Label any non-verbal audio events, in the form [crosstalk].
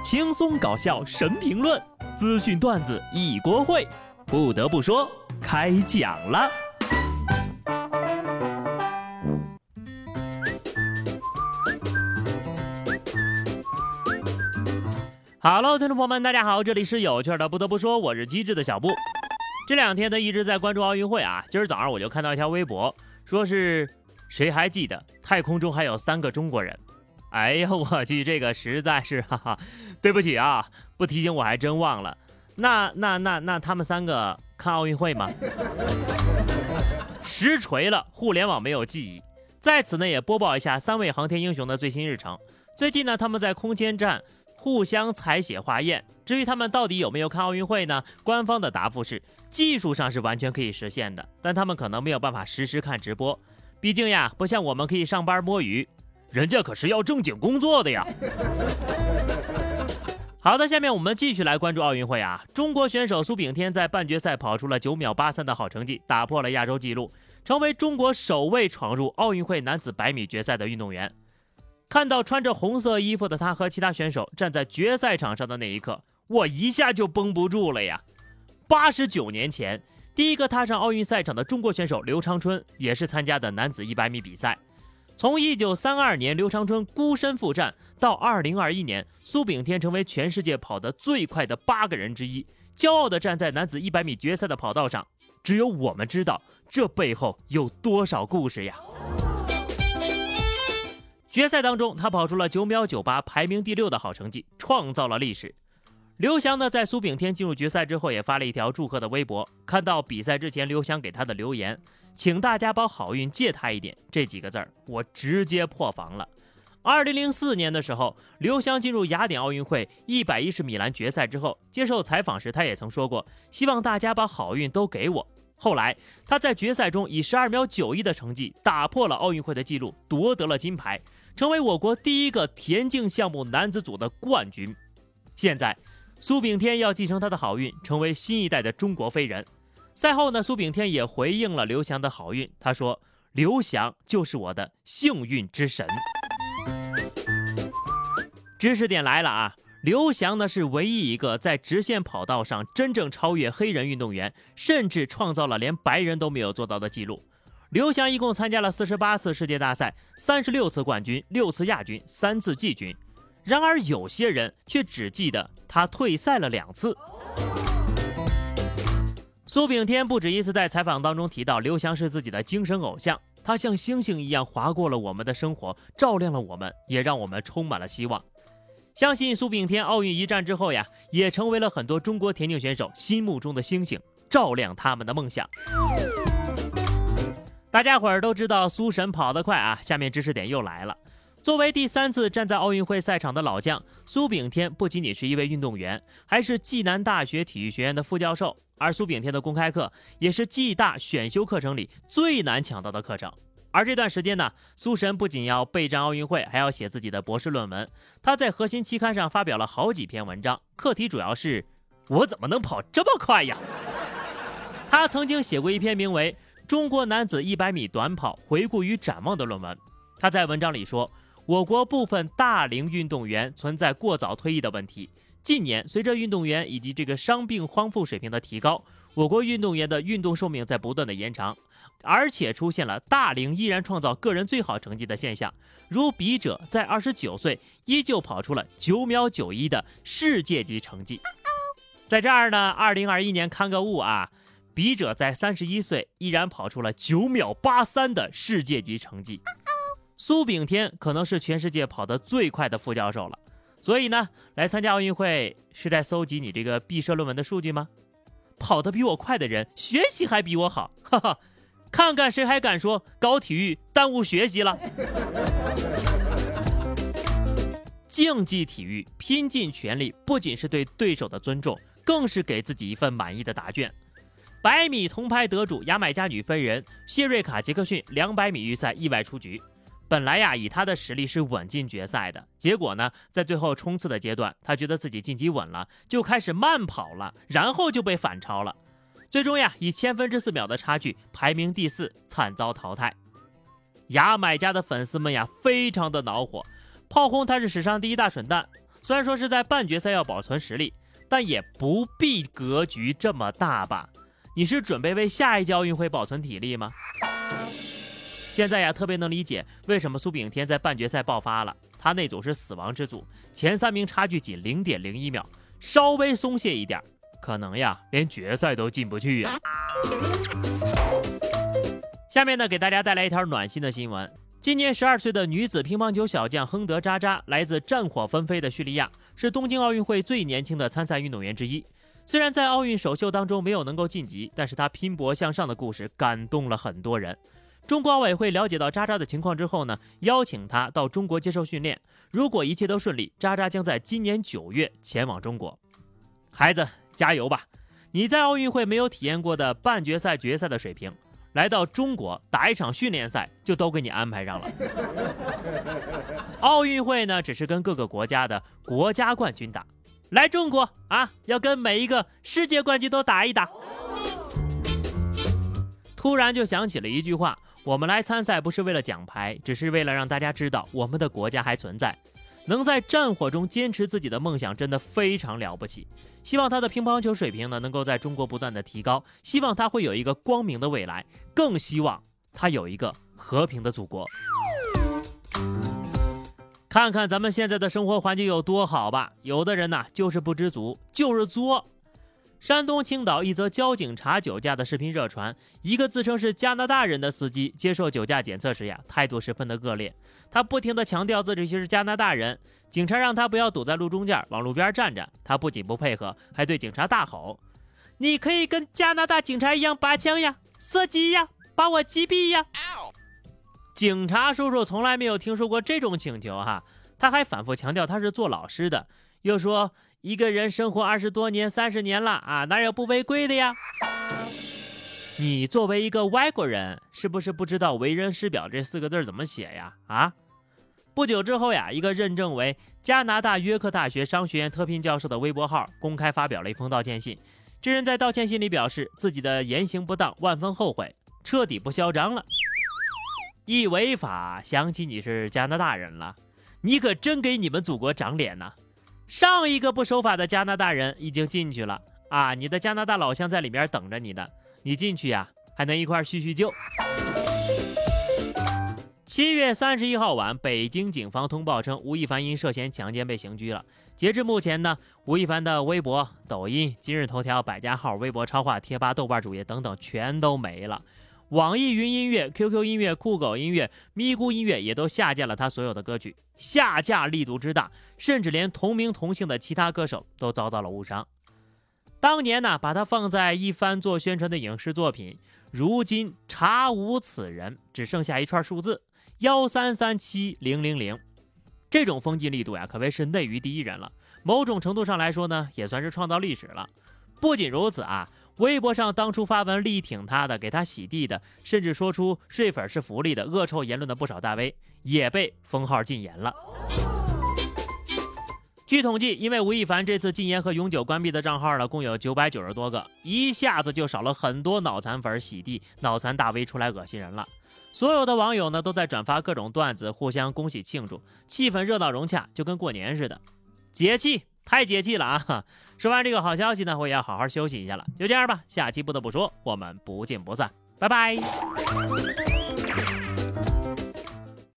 轻松搞笑神评论，资讯段子一锅烩。不得不说，开讲了。Hello，听众朋友们，大家好，这里是有趣的。不得不说，我是机智的小布。这两天呢，一直在关注奥运会啊。今儿早上我就看到一条微博，说是谁还记得太空中还有三个中国人？哎呦我去，这个实在是哈哈，对不起啊，不提醒我还真忘了。那那那那他们三个看奥运会吗？实锤了，互联网没有记忆。在此呢，也播报一下三位航天英雄的最新日程。最近呢，他们在空间站互相采血化验。至于他们到底有没有看奥运会呢？官方的答复是，技术上是完全可以实现的，但他们可能没有办法实时看直播。毕竟呀，不像我们可以上班摸鱼。人家可是要正经工作的呀。[laughs] 好的，下面我们继续来关注奥运会啊。中国选手苏炳添在半决赛跑出了九秒八三的好成绩，打破了亚洲纪录，成为中国首位闯入奥运会男子百米决赛的运动员。看到穿着红色衣服的他和其他选手站在决赛场上的那一刻，我一下就绷不住了呀。八十九年前，第一个踏上奥运赛场的中国选手刘长春也是参加的男子一百米比赛。从一九三二年刘长春孤身赴战到二零二一年，苏炳添成为全世界跑得最快的八个人之一，骄傲地站在男子一百米决赛的跑道上。只有我们知道这背后有多少故事呀！决赛当中，他跑出了九秒九八，排名第六的好成绩，创造了历史。刘翔呢，在苏炳添进入决赛之后，也发了一条祝贺的微博。看到比赛之前刘翔给他的留言。请大家把好运借他一点，这几个字儿我直接破防了。二零零四年的时候，刘翔进入雅典奥运会一百一十米栏决赛之后，接受采访时他也曾说过，希望大家把好运都给我。后来他在决赛中以十二秒九一的成绩打破了奥运会的纪录，夺得了金牌，成为我国第一个田径项目男子组的冠军。现在，苏炳添要继承他的好运，成为新一代的中国飞人。赛后呢，苏炳添也回应了刘翔的好运。他说：“刘翔就是我的幸运之神。”知识点来了啊！刘翔呢是唯一一个在直线跑道上真正超越黑人运动员，甚至创造了连白人都没有做到的记录。刘翔一共参加了四十八次世界大赛，三十六次冠军，六次亚军，三次季军。然而有些人却只记得他退赛了两次。苏炳添不止一次在采访当中提到，刘翔是自己的精神偶像，他像星星一样划过了我们的生活，照亮了我们，也让我们充满了希望。相信苏炳添奥运一战之后呀，也成为了很多中国田径选手心目中的星星，照亮他们的梦想。大家伙儿都知道苏神跑得快啊，下面知识点又来了。作为第三次站在奥运会赛场的老将，苏炳添不仅仅是一位运动员，还是暨南大学体育学院的副教授。而苏炳添的公开课也是暨大选修课程里最难抢到的课程。而这段时间呢，苏神不仅要备战奥运会，还要写自己的博士论文。他在核心期刊上发表了好几篇文章，课题主要是“我怎么能跑这么快呀？” [laughs] 他曾经写过一篇名为《中国男子100米短跑回顾与展望》的论文。他在文章里说，我国部分大龄运动员存在过早退役的问题。近年，随着运动员以及这个伤病康复水平的提高，我国运动员的运动寿命在不断的延长，而且出现了大龄依然创造个人最好成绩的现象。如笔者在二十九岁依旧跑出了九秒九一的世界级成绩。在这儿呢，二零二一年看个物啊，笔者在三十一岁依然跑出了九秒八三的世界级成绩。苏炳添可能是全世界跑得最快的副教授了。所以呢，来参加奥运会是在搜集你这个毕设论文的数据吗？跑得比我快的人，学习还比我好，哈哈！看看谁还敢说搞体育耽误学习了？[laughs] 竞技体育拼尽全力，不仅是对对手的尊重，更是给自己一份满意的答卷。百米铜牌得主牙买加女飞人谢瑞卡·杰克逊两百米预赛意外出局。本来呀，以他的实力是稳进决赛的。结果呢，在最后冲刺的阶段，他觉得自己晋级稳了，就开始慢跑了，然后就被反超了。最终呀，以千分之四秒的差距排名第四，惨遭淘汰。牙买加的粉丝们呀，非常的恼火，炮轰他是史上第一大蠢蛋。虽然说是在半决赛要保存实力，但也不必格局这么大吧？你是准备为下一届奥运会保存体力吗？现在呀，特别能理解为什么苏炳添在半决赛爆发了。他那组是死亡之组，前三名差距仅零点零一秒，稍微松懈一点，可能呀连决赛都进不去呀。下面呢，给大家带来一条暖心的新闻：今年十二岁的女子乒乓球小将亨德扎扎，来自战火纷飞的叙利亚，是东京奥运会最年轻的参赛运动员之一。虽然在奥运首秀当中没有能够晋级，但是她拼搏向上的故事感动了很多人。中国奥委会了解到渣渣的情况之后呢，邀请他到中国接受训练。如果一切都顺利，渣渣将在今年九月前往中国。孩子，加油吧！你在奥运会没有体验过的半决赛、决赛的水平，来到中国打一场训练赛就都给你安排上了。[laughs] 奥运会呢，只是跟各个国家的国家冠军打，来中国啊，要跟每一个世界冠军都打一打。突然就想起了一句话。我们来参赛不是为了奖牌，只是为了让大家知道我们的国家还存在。能在战火中坚持自己的梦想，真的非常了不起。希望他的乒乓球水平呢，能够在中国不断的提高。希望他会有一个光明的未来，更希望他有一个和平的祖国。看看咱们现在的生活环境有多好吧？有的人呢，就是不知足，就是作。山东青岛一则交警查酒驾的视频热传，一个自称是加拿大人的司机接受酒驾检测时呀，态度十分的恶劣。他不停地强调自己是加拿大人，警察让他不要堵在路中间，往路边站着。他不仅不配合，还对警察大吼：“你可以跟加拿大警察一样拔枪呀，射击呀，把我击毙呀！”警察叔叔从来没有听说过这种请求哈，他还反复强调他是做老师的，又说。一个人生活二十多年、三十年了啊，哪有不违规的呀？你作为一个外国人，是不是不知道“为人师表”这四个字怎么写呀？啊！不久之后呀，一个认证为加拿大约克大学商学院特聘教授的微博号公开发表了一封道歉信。这人在道歉信里表示自己的言行不当，万分后悔，彻底不嚣张了。一违法，想起你是加拿大人了，你可真给你们祖国长脸呐！上一个不守法的加拿大人已经进去了啊！你的加拿大老乡在里面等着你呢，你进去呀，还能一块叙叙旧。七月三十一号晚，北京警方通报称，吴亦凡因涉嫌强奸被刑拘了。截至目前呢，吴亦凡的微博、抖音、今日头条、百家号、微博超话、贴吧、豆瓣主页等等全都没了。网易云音乐、QQ 音乐、酷狗音乐、咪咕音乐也都下架了他所有的歌曲，下架力度之大，甚至连同名同姓的其他歌手都遭到了误伤。当年呢，把他放在一番做宣传的影视作品，如今查无此人，只剩下一串数字幺三三七零零零。这种封禁力度呀，可谓是内娱第一人了。某种程度上来说呢，也算是创造历史了。不仅如此啊。微博上当初发文力挺他的、给他洗地的，甚至说出睡粉是福利的恶臭言论的不少大 V，也被封号禁言了。据统计，因为吴亦凡这次禁言和永久关闭的账号呢，共有九百九十多个，一下子就少了很多脑残粉洗地、脑残大 V 出来恶心人了。所有的网友呢，都在转发各种段子，互相恭喜庆祝，气氛热闹融洽，就跟过年似的，解气。太解气了啊！说完这个好消息呢，我也要好好休息一下了。就这样吧，下期不得不说，我们不见不散，拜拜。